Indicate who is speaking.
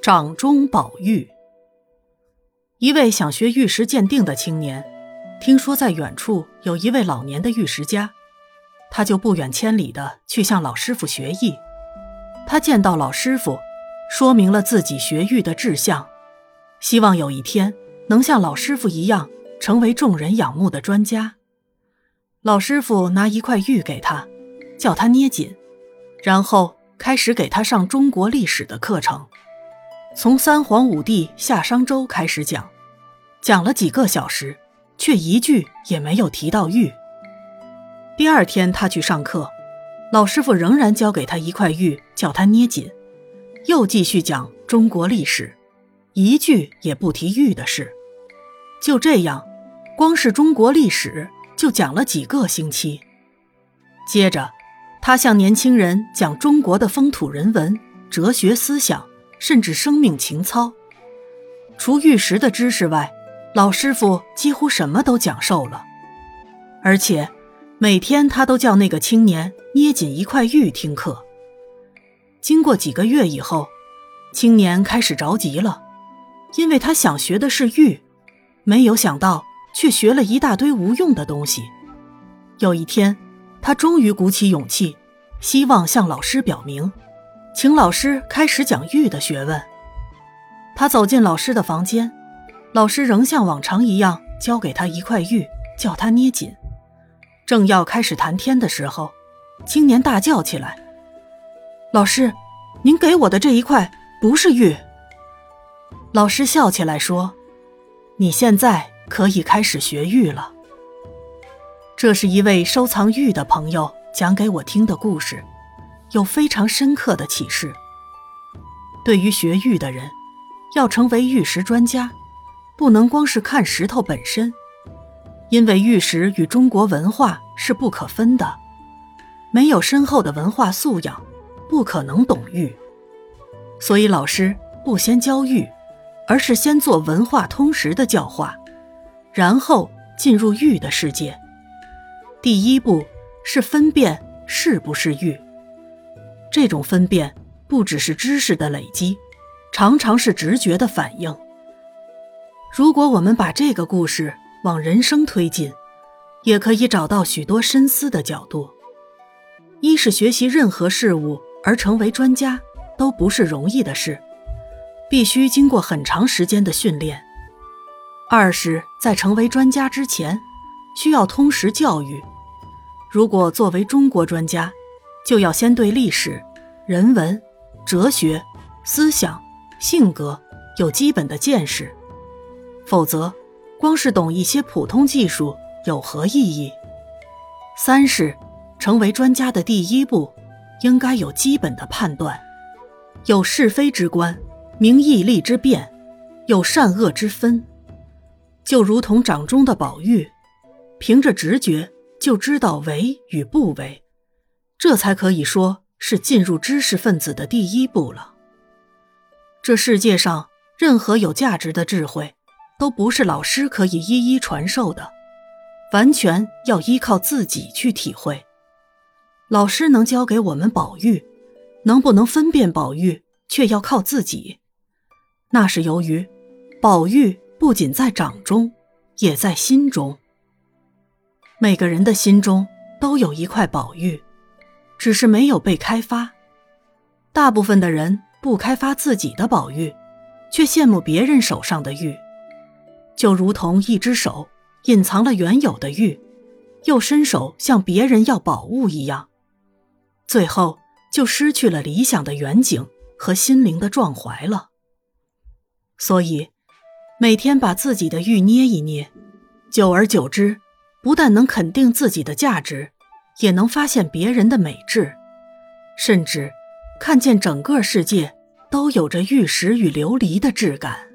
Speaker 1: 掌中宝玉。一位想学玉石鉴定的青年，听说在远处有一位老年的玉石家，他就不远千里的去向老师傅学艺。他见到老师傅，说明了自己学玉的志向，希望有一天能像老师傅一样，成为众人仰慕的专家。老师傅拿一块玉给他，叫他捏紧，然后开始给他上中国历史的课程，从三皇五帝夏商周开始讲，讲了几个小时，却一句也没有提到玉。第二天他去上课，老师傅仍然交给他一块玉，叫他捏紧，又继续讲中国历史，一句也不提玉的事。就这样，光是中国历史。就讲了几个星期，接着，他向年轻人讲中国的风土人文、哲学思想，甚至生命情操。除玉石的知识外，老师傅几乎什么都讲授了。而且，每天他都叫那个青年捏紧一块玉听课。经过几个月以后，青年开始着急了，因为他想学的是玉，没有想到。却学了一大堆无用的东西。有一天，他终于鼓起勇气，希望向老师表明，请老师开始讲玉的学问。他走进老师的房间，老师仍像往常一样交给他一块玉，叫他捏紧。正要开始谈天的时候，青年大叫起来：“老师，您给我的这一块不是玉。”老师笑起来说：“你现在。”可以开始学玉了。这是一位收藏玉的朋友讲给我听的故事，有非常深刻的启示。对于学玉的人，要成为玉石专家，不能光是看石头本身，因为玉石与中国文化是不可分的。没有深厚的文化素养，不可能懂玉。所以老师不先教玉，而是先做文化通识的教化。然后进入玉的世界。第一步是分辨是不是玉。这种分辨不只是知识的累积，常常是直觉的反应。如果我们把这个故事往人生推进，也可以找到许多深思的角度。一是学习任何事物而成为专家都不是容易的事，必须经过很长时间的训练。二是，在成为专家之前，需要通识教育。如果作为中国专家，就要先对历史、人文、哲学、思想、性格有基本的见识，否则，光是懂一些普通技术有何意义？三是，成为专家的第一步，应该有基本的判断，有是非之观，明义利之辨，有善恶之分。就如同掌中的宝玉，凭着直觉就知道为与不为，这才可以说是进入知识分子的第一步了。这世界上任何有价值的智慧，都不是老师可以一一传授的，完全要依靠自己去体会。老师能教给我们宝玉，能不能分辨宝玉，却要靠自己。那是由于宝玉。不仅在掌中，也在心中。每个人的心中都有一块宝玉，只是没有被开发。大部分的人不开发自己的宝玉，却羡慕别人手上的玉，就如同一只手隐藏了原有的玉，又伸手向别人要宝物一样，最后就失去了理想的远景和心灵的壮怀了。所以。每天把自己的玉捏一捏，久而久之，不但能肯定自己的价值，也能发现别人的美质，甚至看见整个世界都有着玉石与琉璃的质感。